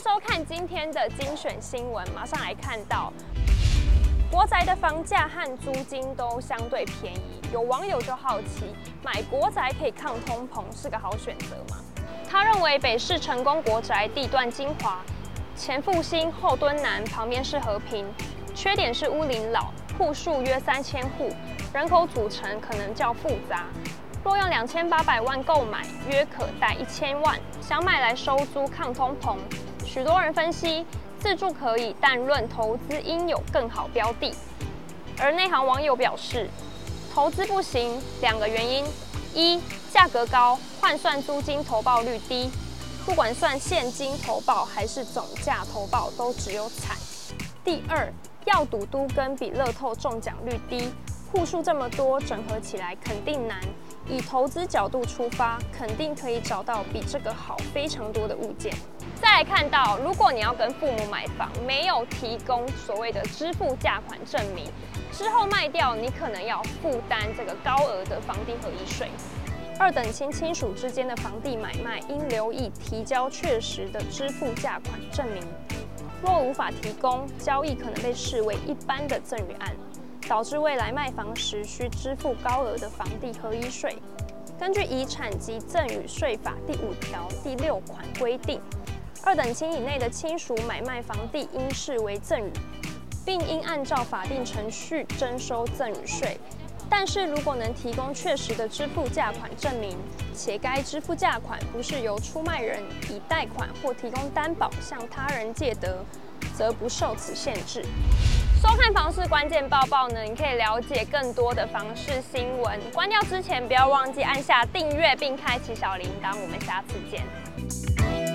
收看今天的精选新闻，马上来看到国宅的房价和租金都相对便宜。有网友就好奇，买国宅可以抗通膨，是个好选择吗？他认为北市成功国宅地段精华，前复兴后敦南，旁边是和平，缺点是屋龄老，户数约三千户，人口组成可能较复杂。若用两千八百万购买，约可贷一千万，想买来收租抗通膨。许多人分析，自住可以，但论投资应有更好标的。而内行网友表示，投资不行，两个原因：一、价格高，换算租金投报率低，不管算现金投报还是总价投报，都只有惨；第二，要赌都跟比乐透中奖率低，户数这么多，整合起来肯定难。以投资角度出发，肯定可以找到比这个好非常多的物件。再来看到，如果你要跟父母买房，没有提供所谓的支付价款证明，之后卖掉，你可能要负担这个高额的房地合一税。二等亲亲属之间的房地买卖，应留意提交确实的支付价款证明。若无法提供，交易可能被视为一般的赠与案，导致未来卖房时需支付高额的房地合一税。根据《遗产及赠与税法》第五条第六款规定。二等亲以内的亲属买卖房地，应视为赠与，并应按照法定程序征收赠与税。但是如果能提供确实的支付价款证明，且该支付价款不是由出卖人以贷款或提供担保向他人借得，则不受此限制。收看房市关键报报呢，你可以了解更多的房市新闻。关掉之前，不要忘记按下订阅并开启小铃铛。我们下次见。